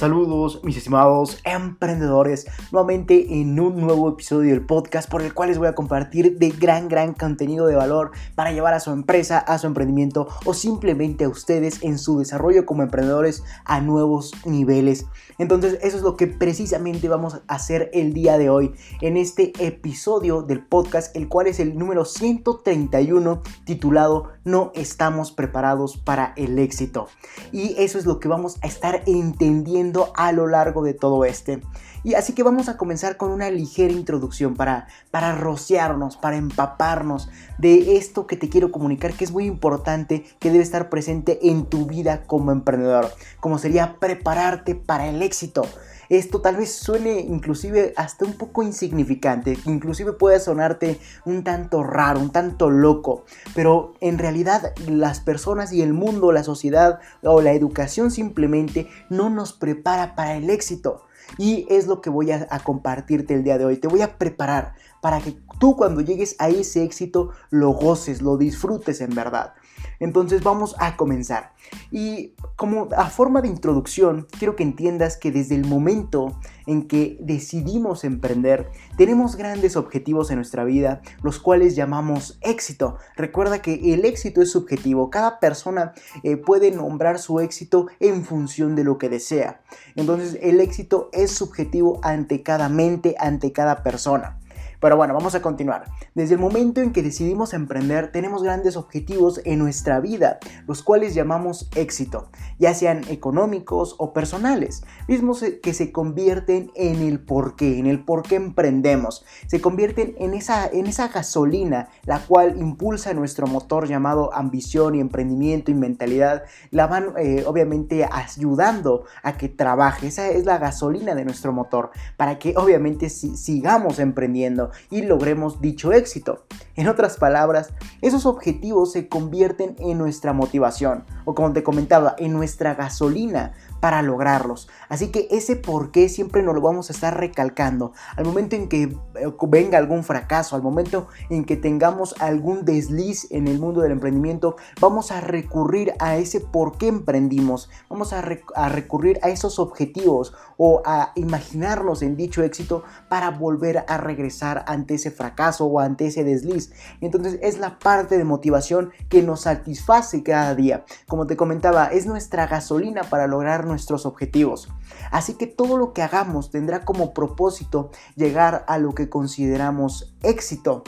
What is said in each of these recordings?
Saludos mis estimados emprendedores, nuevamente en un nuevo episodio del podcast por el cual les voy a compartir de gran, gran contenido de valor para llevar a su empresa, a su emprendimiento o simplemente a ustedes en su desarrollo como emprendedores a nuevos niveles. Entonces eso es lo que precisamente vamos a hacer el día de hoy en este episodio del podcast, el cual es el número 131 titulado No estamos preparados para el éxito. Y eso es lo que vamos a estar entendiendo a lo largo de todo este. Y así que vamos a comenzar con una ligera introducción para, para rociarnos, para empaparnos de esto que te quiero comunicar, que es muy importante, que debe estar presente en tu vida como emprendedor, como sería prepararte para el éxito. Esto tal vez suene inclusive hasta un poco insignificante, inclusive puede sonarte un tanto raro, un tanto loco, pero en realidad las personas y el mundo, la sociedad o la educación simplemente no nos prepara para el éxito. Y es lo que voy a, compartirte el día de hoy. Te voy a preparar para que tú cuando llegues a ese éxito lo goces, lo disfrutes en verdad. Entonces vamos a comenzar. Y como a forma de introducción, quiero que entiendas que desde el momento en que decidimos emprender, tenemos grandes objetivos en nuestra vida, los cuales llamamos éxito. Recuerda que el éxito es subjetivo, cada persona eh, puede nombrar su éxito en función de lo que desea. Entonces el éxito es subjetivo ante cada mente, ante cada persona. Pero bueno, vamos a continuar. Desde el momento en que decidimos emprender, tenemos grandes objetivos en nuestra vida, los cuales llamamos éxito, ya sean económicos o personales, mismos que se convierten en el por qué, en el por qué emprendemos. Se convierten en esa, en esa gasolina, la cual impulsa nuestro motor llamado ambición y emprendimiento y mentalidad. La van eh, obviamente ayudando a que trabaje. Esa es la gasolina de nuestro motor, para que obviamente sigamos emprendiendo y logremos dicho éxito. En otras palabras, esos objetivos se convierten en nuestra motivación o como te comentaba, en nuestra gasolina para lograrlos. Así que ese por qué siempre nos lo vamos a estar recalcando. Al momento en que eh, venga algún fracaso, al momento en que tengamos algún desliz en el mundo del emprendimiento, vamos a recurrir a ese por qué emprendimos. Vamos a, recurrir a esos objetivos o a imaginarnos en dicho éxito para volver a regresar ante ese fracaso o ante ese desliz. Entonces es la parte de motivación que nos satisface cada día. Como te comentaba, es nuestra gasolina para lograr nuestros objetivos. Así que todo lo que hagamos tendrá como propósito llegar a lo que consideramos éxito.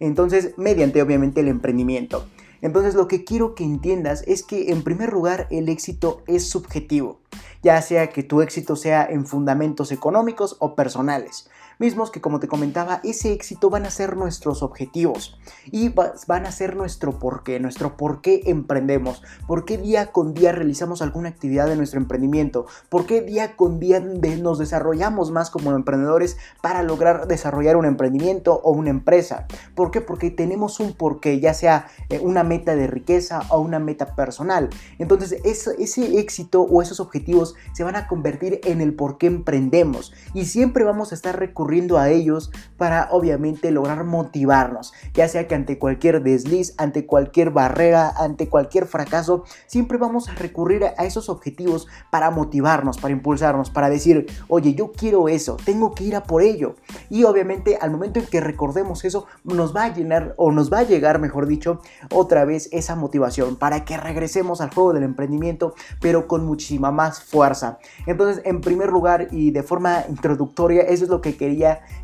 Entonces, mediante obviamente el emprendimiento. Entonces lo que quiero que entiendas es que en primer lugar el éxito es subjetivo, ya sea que tu éxito sea en fundamentos económicos o personales mismos que como te comentaba, ese éxito van a ser nuestros objetivos y van a ser nuestro porqué, nuestro por qué emprendemos, por qué día con día realizamos alguna actividad de nuestro emprendimiento, por qué día con día nos desarrollamos más como emprendedores para lograr desarrollar un emprendimiento o una empresa. ¿Por qué? Porque tenemos un porqué, ya sea eh, una meta de riqueza o una meta personal. Entonces ese, éxito o esos objetivos se van a convertir en el por qué emprendemos y siempre vamos a estar recurriendo a ellos para obviamente lograr motivarnos, ya sea que ante cualquier desliz, ante cualquier barrera, ante cualquier fracaso, siempre vamos a recurrir a esos objetivos para motivarnos, para impulsarnos, para decir, oye, yo quiero eso, tengo que ir a por ello. Y obviamente al momento en que recordemos eso, nos va a llenar o nos va a llegar, mejor dicho, otra vez esa motivación para que regresemos al juego del emprendimiento, pero con muchísima más fuerza. Entonces, en primer lugar y de forma introductoria, eso es lo que quería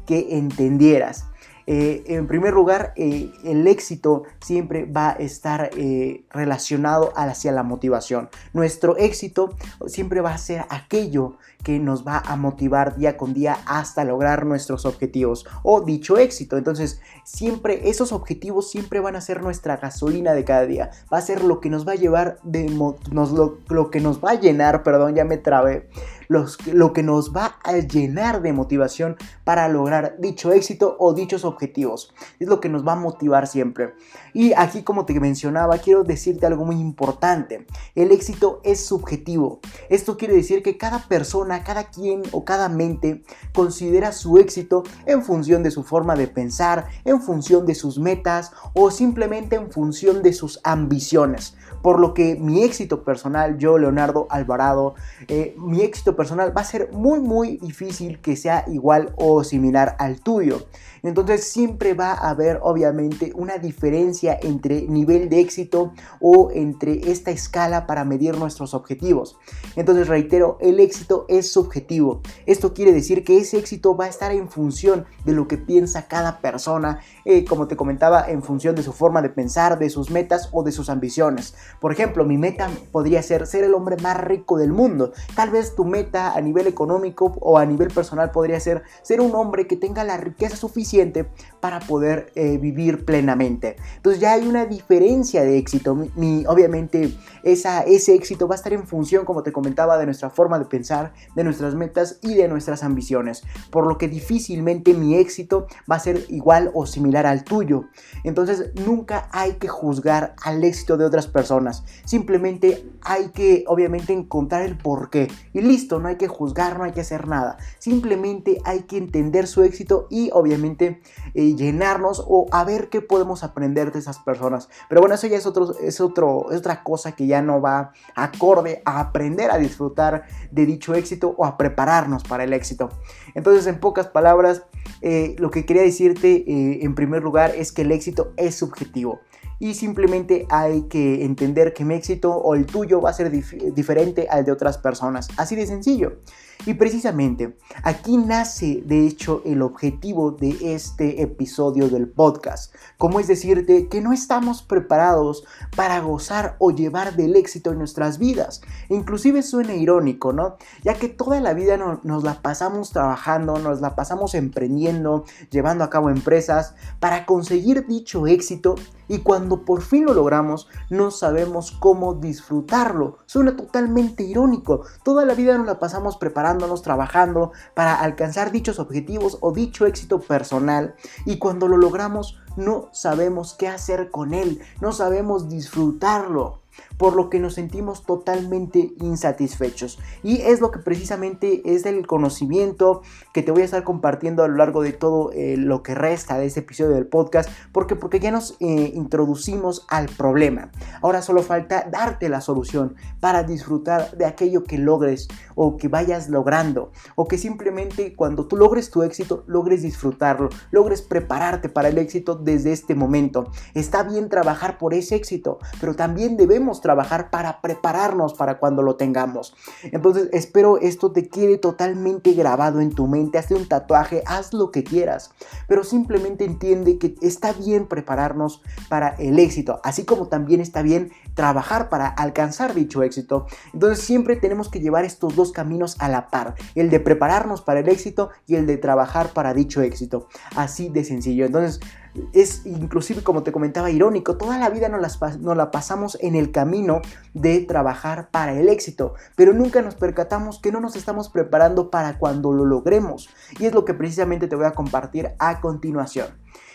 que entendieras. Eh, en primer lugar, eh, el éxito siempre va a estar eh, relacionado hacia la motivación. Nuestro éxito siempre va a ser aquello que nos va a motivar día con día hasta lograr nuestros objetivos o dicho éxito. Entonces, siempre esos objetivos siempre van a ser nuestra gasolina de cada día. Va a ser lo que nos va a llevar de nos, lo, que nos va a llenar, perdón, ya me trabé. lo que nos va a llenar de motivación para lograr dicho éxito o dichos objetivos. Es lo que nos va a motivar siempre. Y aquí, como te mencionaba, quiero decirte algo muy importante. El éxito es subjetivo. Esto quiere decir que cada persona, cada quien o cada mente considera su éxito en función de su forma de pensar, en función de sus metas o simplemente en función de sus ambiciones. Por lo que mi éxito personal, yo, Leonardo Alvarado, eh, mi éxito personal va a ser muy muy difícil que sea igual o similar al tuyo. Entonces siempre va a haber obviamente una diferencia entre nivel de éxito o entre esta escala para medir nuestros objetivos. Entonces reitero, el éxito es subjetivo. Esto quiere decir que ese éxito va a estar en función de lo que piensa cada persona, eh, como te comentaba, en función de su forma de pensar, de sus metas o de sus ambiciones. Por ejemplo, mi meta podría ser ser el hombre más rico del mundo. Tal vez tu meta a nivel económico o a nivel personal podría ser ser un hombre que tenga la riqueza suficiente para poder eh, vivir plenamente. Entonces ya hay una diferencia de éxito. Mi, obviamente esa, ese éxito va a estar en función, como te comentaba, de nuestra forma de pensar, de nuestras metas y de nuestras ambiciones. Por lo que difícilmente mi éxito va a ser igual o similar al tuyo. Entonces nunca hay que juzgar al éxito de otras personas. Simplemente hay que obviamente encontrar el porqué. Y listo, no hay que juzgar, no hay que hacer nada. Simplemente hay que entender su éxito y obviamente eh, llenarnos o a ver qué podemos aprender de esas personas. Pero bueno, eso ya es, otro, es, es otra cosa que ya no va acorde a aprender a disfrutar de dicho éxito o a prepararnos para el éxito. Entonces, en pocas palabras, eh, lo que quería decirte eh, en primer lugar es que el éxito es subjetivo y simplemente hay que entender que mi éxito o el tuyo va a ser diferente al de otras personas. Así de sencillo. Y precisamente aquí nace de hecho el objetivo de este episodio del podcast, como es decirte que no estamos preparados para gozar o llevar del éxito en nuestras vidas. Inclusive suena irónico, ¿no? Ya que toda la vida nos la pasamos trabajando, nos la pasamos emprendiendo, llevando a cabo empresas para conseguir dicho éxito y cuando por fin lo logramos no sabemos cómo disfrutarlo. Suena totalmente irónico. Toda la vida nos la pasamos preparándonos, trabajando para alcanzar dichos objetivos o dicho éxito personal y cuando lo logramos no sabemos qué hacer con él, no sabemos disfrutarlo por lo que nos sentimos totalmente insatisfechos. Y es lo que precisamente es el conocimiento que te voy a estar compartiendo a lo largo de todo eh, lo que resta de este episodio del podcast, porque, porque ya nos eh, introducimos al problema. Ahora solo falta darte la solución para disfrutar de aquello que logres o que vayas logrando, o que simplemente cuando tú logres tu éxito, logres disfrutarlo, logres prepararte para el éxito desde este momento. Está bien trabajar por ese éxito, pero también debemos trabajar para prepararnos para cuando lo tengamos. Entonces espero esto te quede totalmente grabado en tu mente, hazte un tatuaje, haz lo que quieras, pero simplemente entiende que está bien prepararnos para el éxito, así como también está bien trabajar para alcanzar dicho éxito. Entonces siempre tenemos que llevar estos dos caminos a la par, el de prepararnos para el éxito y el de trabajar para dicho éxito. Así de sencillo. Entonces es inclusive, como te comentaba, irónico. Toda la vida nos, la pasamos en el camino de trabajar para el éxito, pero nunca nos percatamos que no nos estamos preparando para cuando lo logremos. Y es lo que precisamente te voy a compartir a continuación.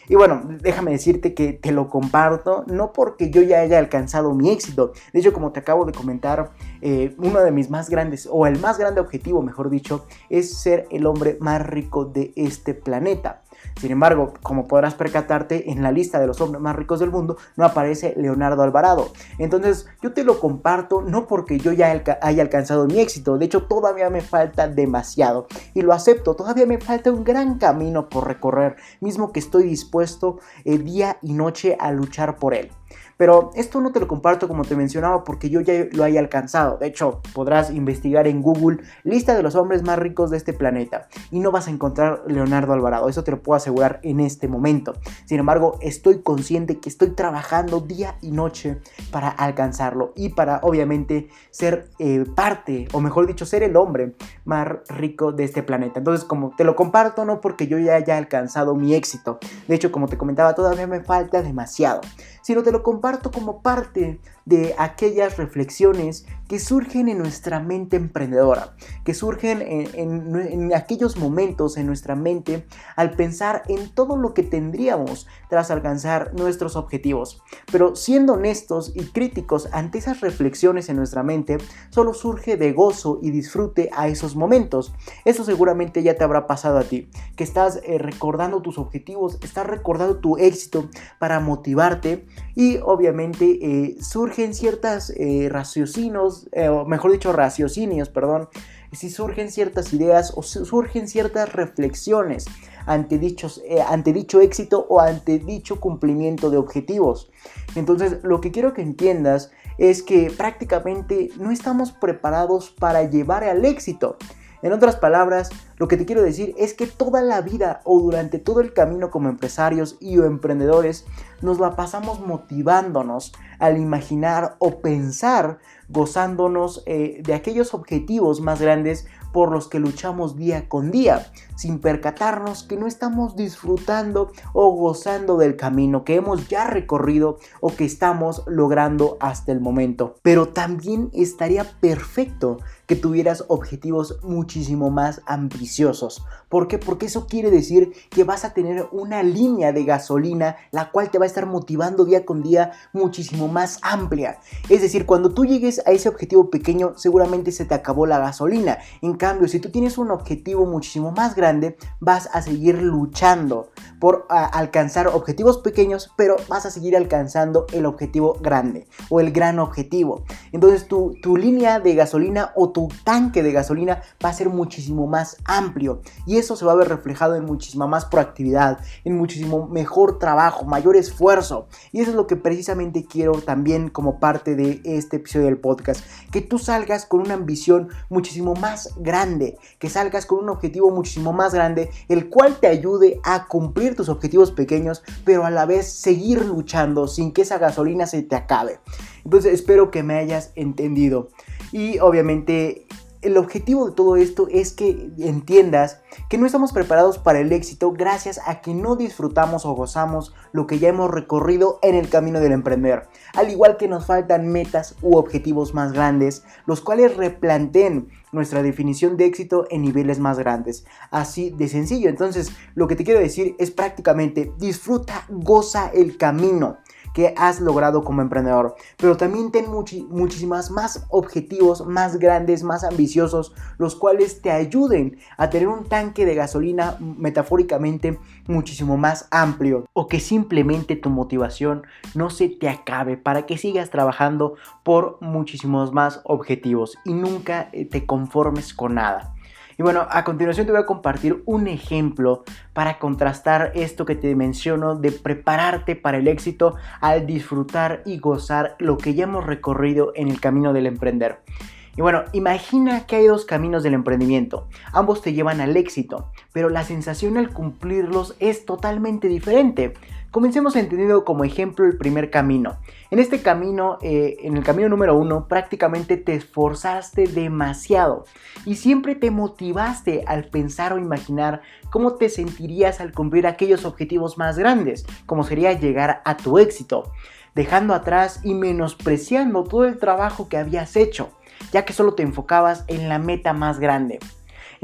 Y bueno, déjame decirte que te lo comparto, no porque yo ya haya alcanzado mi éxito. De hecho, como te acabo de comentar, eh, uno de mis más grandes, o el más grande objetivo, mejor dicho, es ser el hombre más rico de este planeta. Sin embargo, como podrás percatarte, en la lista de los hombres más ricos del mundo no aparece Leonardo Alvarado. Entonces, yo te lo comparto no porque yo ya haya alcanzado mi éxito, de hecho todavía me falta demasiado y lo acepto, todavía me falta un gran camino por recorrer, mismo que estoy dispuesto eh, día y noche a luchar por él. Pero esto no te lo comparto como te mencionaba porque yo ya lo haya alcanzado. De hecho, podrás investigar en Google lista de los hombres más ricos de este planeta y no vas a encontrar Leonardo Alvarado. Eso te lo puedo asegurar en este momento. Sin embargo, estoy consciente que estoy trabajando día y noche para alcanzarlo y para obviamente ser eh, parte, o mejor dicho, ser el hombre más rico de este planeta. Entonces, como te lo comparto, no porque yo ya haya alcanzado mi éxito. De hecho, como te comentaba, todavía me falta demasiado. Sino te lo comparto como parte de aquellas reflexiones que surgen en nuestra mente emprendedora, que surgen en, aquellos momentos en nuestra mente al pensar en todo lo que tendríamos tras alcanzar nuestros objetivos. Pero siendo honestos y críticos ante esas reflexiones en nuestra mente, solo surge de gozo y disfrute a esos momentos. Eso seguramente ya te habrá pasado a ti, que estás eh, recordando tus objetivos, estás recordando tu éxito para motivarte y obviamente eh, surgen ciertas eh, raciocinios, o mejor dicho, raciocinios, perdón, si surgen ciertas ideas o surgen ciertas reflexiones ante, dichos, eh, ante dicho éxito o ante dicho cumplimiento de objetivos. Entonces, lo que quiero que entiendas es que prácticamente no estamos preparados para llevar al éxito. En otras palabras, lo que te quiero decir es que toda la vida o durante todo el camino como empresarios y o emprendedores nos la pasamos motivándonos al imaginar o pensar, gozándonos eh, de aquellos objetivos más grandes por los que luchamos día con día, sin percatarnos que no estamos disfrutando o gozando del camino que hemos ya recorrido o que estamos logrando hasta el momento. Pero también estaría perfecto que tuvieras objetivos muchísimo más ambiciosos. ¿Por qué? Porque eso quiere decir que vas a tener una línea de gasolina la cual te va a estar motivando día con día muchísimo más amplia. Es decir, cuando tú llegues a ese objetivo pequeño, seguramente se te acabó la gasolina. En cambio, si tú tienes un objetivo muchísimo más grande, vas a seguir luchando por alcanzar objetivos pequeños, pero vas a seguir alcanzando el objetivo grande o el gran objetivo. Entonces tu, tu línea de gasolina o tu tanque de gasolina va a ser muchísimo más amplio y eso se va a ver reflejado en muchísima más proactividad, en muchísimo mejor trabajo, mayor esfuerzo. Y eso es lo que precisamente quiero también como parte de este episodio del podcast, que tú salgas con una ambición muchísimo más grande, que salgas con un objetivo muchísimo más grande, el cual te ayude a cumplir tus objetivos pequeños, pero a la vez seguir luchando sin que esa gasolina se te acabe. Entonces espero que me hayas entendido. Y obviamente el objetivo de todo esto es que entiendas que no estamos preparados para el éxito gracias a que no disfrutamos o gozamos lo que ya hemos recorrido en el camino del emprender. Al igual que nos faltan metas u objetivos más grandes, los cuales replanteen nuestra definición de éxito en niveles más grandes. Así de sencillo. Entonces, lo que te quiero decir es prácticamente disfruta, goza el camino que has logrado como emprendedor. Pero también ten muchísimas más objetivos más grandes, más ambiciosos, los cuales te ayuden a tener un tanque de gasolina metafóricamente muchísimo más amplio. O que simplemente tu motivación no se te acabe para que sigas trabajando por muchísimos más objetivos y nunca eh, te conformes con nada. Y bueno, a continuación te voy a compartir un ejemplo para contrastar esto que te menciono de prepararte para el éxito al disfrutar y gozar lo que ya hemos recorrido en el camino del emprender. Y bueno, imagina que hay dos caminos del emprendimiento. Ambos te llevan al éxito, pero la sensación al cumplirlos es totalmente diferente. Comencemos entendiendo como ejemplo el primer camino. En este camino, eh, en el camino número uno, prácticamente te esforzaste demasiado y siempre te motivaste al pensar o imaginar cómo te sentirías al cumplir aquellos objetivos más grandes, como sería llegar a tu éxito, dejando atrás y menospreciando todo el trabajo que habías hecho, ya que solo te enfocabas en la meta más grande.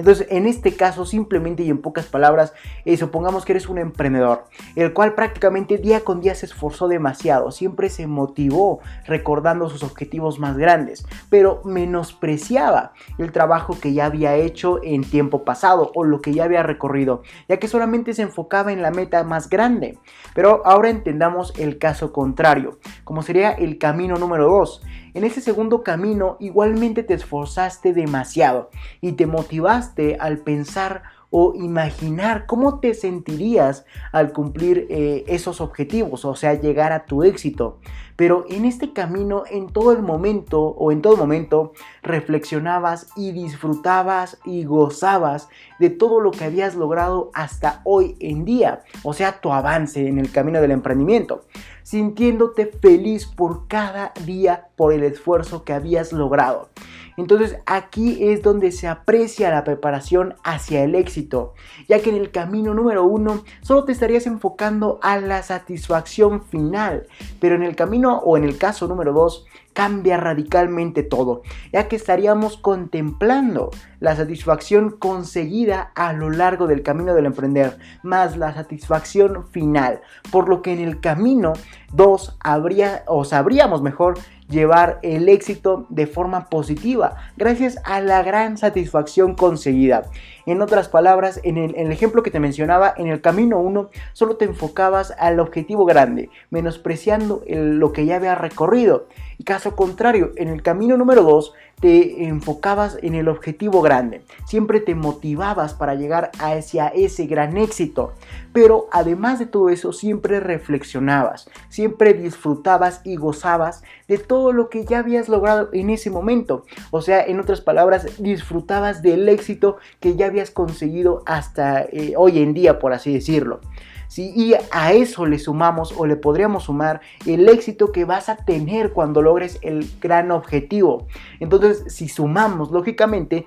Entonces, en este caso, simplemente y en pocas palabras, eh, supongamos que eres un emprendedor, el cual prácticamente día con día se esforzó demasiado, siempre se motivó recordando sus objetivos más grandes, pero menospreciaba el trabajo que ya había hecho en tiempo pasado o lo que ya había recorrido, ya que solamente se enfocaba en la meta más grande. Pero ahora entendamos el caso contrario, como sería el camino número 2. En ese segundo camino igualmente te esforzaste demasiado y te motivaste al pensar o imaginar cómo te sentirías al cumplir eh, esos objetivos, o sea, llegar a tu éxito. Pero en este camino, en todo el momento o en todo momento, reflexionabas y disfrutabas y gozabas de todo lo que habías logrado hasta hoy en día, o sea, tu avance en el camino del emprendimiento, sintiéndote feliz por cada día por el esfuerzo que habías logrado. Entonces aquí es donde se aprecia la preparación hacia el éxito, ya que en el camino número uno solo te estarías enfocando a la satisfacción final, pero en el camino o en el caso número dos cambia radicalmente todo, ya que estaríamos contemplando la satisfacción conseguida a lo largo del camino del emprender, más la satisfacción final, por lo que en el camino 2 habría o sabríamos mejor llevar el éxito de forma positiva, gracias a la gran satisfacción conseguida. En otras palabras, en el, ejemplo que te mencionaba, en el camino 1 solo te enfocabas al objetivo grande, menospreciando lo que ya había recorrido. Y caso contrario, en el camino número 2 te enfocabas en el objetivo grande, siempre te motivabas para llegar hacia ese gran éxito, pero además de todo eso siempre reflexionabas, siempre disfrutabas y gozabas de todo lo que ya habías logrado en ese momento, o sea, en otras palabras, disfrutabas del éxito que ya habías conseguido hasta eh, hoy en día, por así decirlo. Y a eso le sumamos o le podríamos sumar el éxito que vas a tener cuando logres el gran objetivo. Entonces, si sumamos, lógicamente,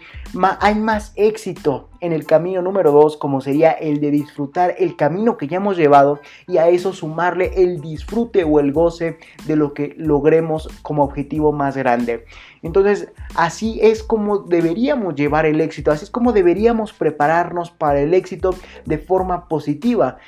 hay más éxito en el camino número 2, como sería el de disfrutar el camino que ya hemos llevado y a eso sumarle el disfrute o el goce de lo que logremos como objetivo más grande. Entonces, así es como deberíamos llevar el éxito, así es como deberíamos prepararnos para el éxito de forma positiva,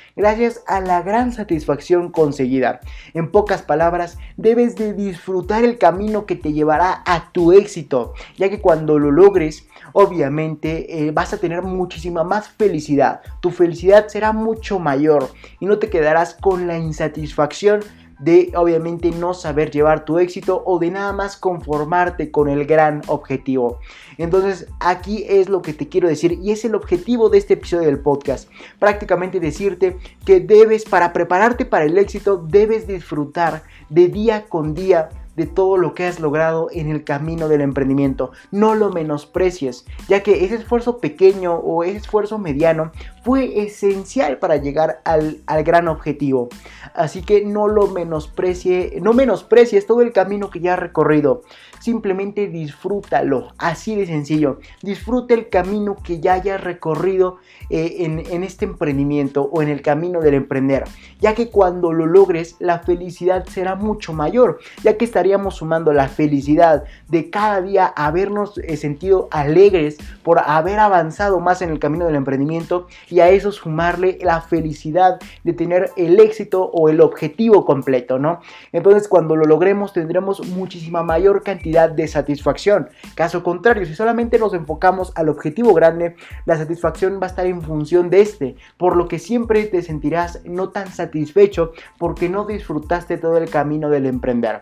a la gran satisfacción conseguida. En pocas palabras, debes de disfrutar el camino que te llevará a tu éxito, ya que cuando lo logres, obviamente eh, vas a tener muchísima más felicidad. Tu felicidad será mucho mayor y no te quedarás con la insatisfacción de obviamente no saber llevar tu éxito o de nada más conformarte con el gran objetivo. Entonces aquí es lo que te quiero decir y es el objetivo de este episodio del podcast. Prácticamente decirte que debes, para prepararte para el éxito, debes disfrutar de día con día de todo lo que has logrado en el camino del emprendimiento. No lo menosprecies, ya que ese esfuerzo pequeño o ese esfuerzo mediano fue esencial para llegar al, gran objetivo. Así que no lo menosprecie, no menosprecies todo el camino que ya has recorrido. Simplemente disfrútalo, así de sencillo. Disfruta el camino que ya hayas recorrido eh, en, en este emprendimiento o en el camino del emprender, ya que cuando lo logres la felicidad será mucho mayor, ya que estarás sumando la felicidad de cada día habernos eh, sentido alegres por haber avanzado más en el camino del emprendimiento y a eso sumarle la felicidad de tener el éxito o el objetivo completo, ¿no? Entonces cuando lo logremos tendremos muchísima mayor cantidad de satisfacción. Caso contrario, si solamente nos enfocamos al objetivo grande, la satisfacción va a estar en función de este, por lo que siempre te sentirás no tan satisfecho porque no disfrutaste todo el camino del emprender.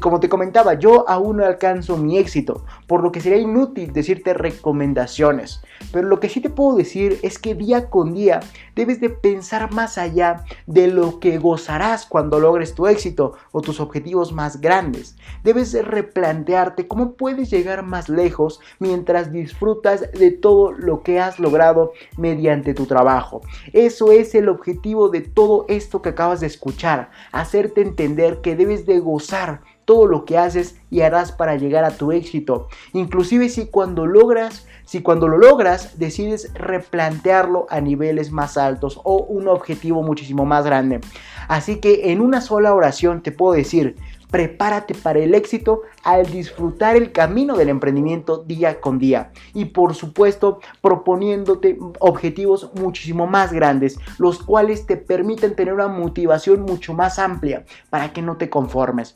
Como te comentaba, yo aún no alcanzo mi éxito, por lo que sería inútil decirte recomendaciones. Pero lo que sí te puedo decir es que día con día debes de pensar más allá de lo que gozarás cuando logres tu éxito o tus objetivos más grandes. Debes de replantearte cómo puedes llegar más lejos mientras disfrutas de todo lo que has logrado mediante tu trabajo. Eso es el objetivo de todo esto que acabas de escuchar, hacerte entender que debes de gozar todo lo que haces y harás para llegar a tu éxito. Inclusive si cuando logras, si cuando lo logras decides replantearlo a niveles más altos o un objetivo muchísimo más grande. Así que en una sola oración te puedo decir, Prepárate para el éxito al disfrutar el camino del emprendimiento día con día y por supuesto proponiéndote objetivos muchísimo más grandes, los cuales te permiten tener una motivación mucho más amplia para que no te conformes.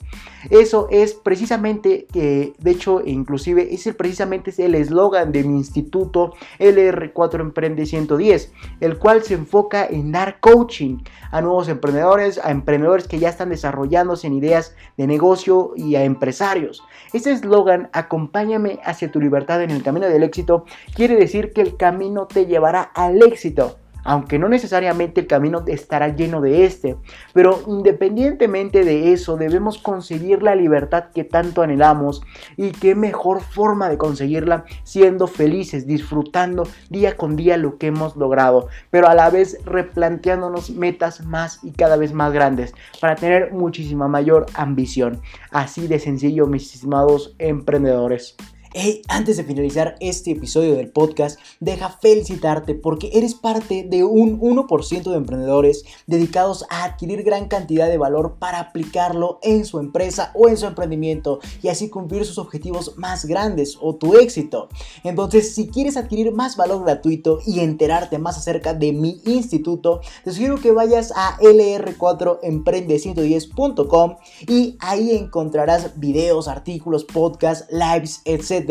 Eso es precisamente, que de hecho inclusive ese precisamente es el eslogan de mi instituto LR4 Emprende 110, el cual se enfoca en dar coaching a nuevos emprendedores, a emprendedores que ya están desarrollándose en ideas de negocio y a empresarios. Este eslogan, acompáñame hacia tu libertad en el camino del éxito, quiere decir que el camino te llevará al éxito aunque no necesariamente el camino estará lleno de este. Pero independientemente de eso, debemos conseguir la libertad que tanto anhelamos y qué mejor forma de conseguirla siendo felices, disfrutando día con día lo que hemos logrado, pero a la vez replanteándonos metas más y cada vez más grandes para tener muchísima mayor ambición. Así de sencillo, mis estimados emprendedores. Hey, antes de finalizar este episodio del podcast, deja felicitarte porque eres parte de un 1% de emprendedores dedicados a adquirir gran cantidad de valor para aplicarlo en su empresa o en su emprendimiento y así cumplir sus objetivos más grandes o tu éxito. Entonces, si quieres adquirir más valor gratuito y enterarte más acerca de mi instituto, te sugiero que vayas a lr4emprende110.com y ahí encontrarás videos, artículos, podcasts, lives, etc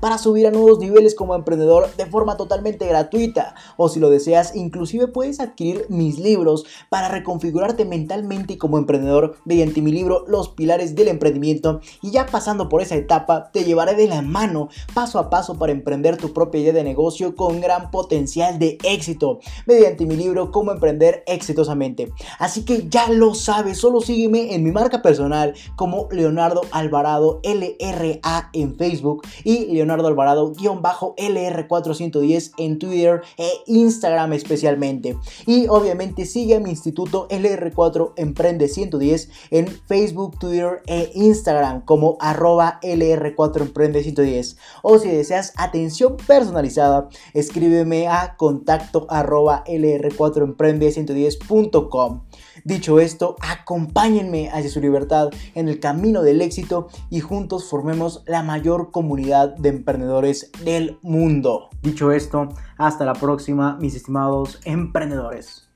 para subir a nuevos niveles como emprendedor de forma totalmente gratuita. O si lo deseas, inclusive puedes adquirir mis libros para reconfigurarte mentalmente como emprendedor mediante mi libro Los Pilares del Emprendimiento. Y ya pasando por esa etapa, te llevaré de la mano paso a paso para emprender tu propia idea de negocio con gran potencial de éxito mediante mi libro Cómo emprender exitosamente. Así que ya lo sabes, solo sígueme en mi marca personal como Leonardo Alvarado LRA en Facebook y Leonardo Alvarado-LR410 en Twitter e Instagram especialmente. Y obviamente sigue a mi instituto LR4 Emprende 110 en Facebook, Twitter e Instagram como arroba LR4 Emprende 110. O si deseas atención personalizada, escríbeme a contacto arroba LR4 Emprende 110.com. Dicho esto, acompáñenme hacia su libertad en el camino del éxito y juntos formemos la mayor comunidad de emprendedores del mundo. Dicho esto, hasta la próxima, mis estimados emprendedores.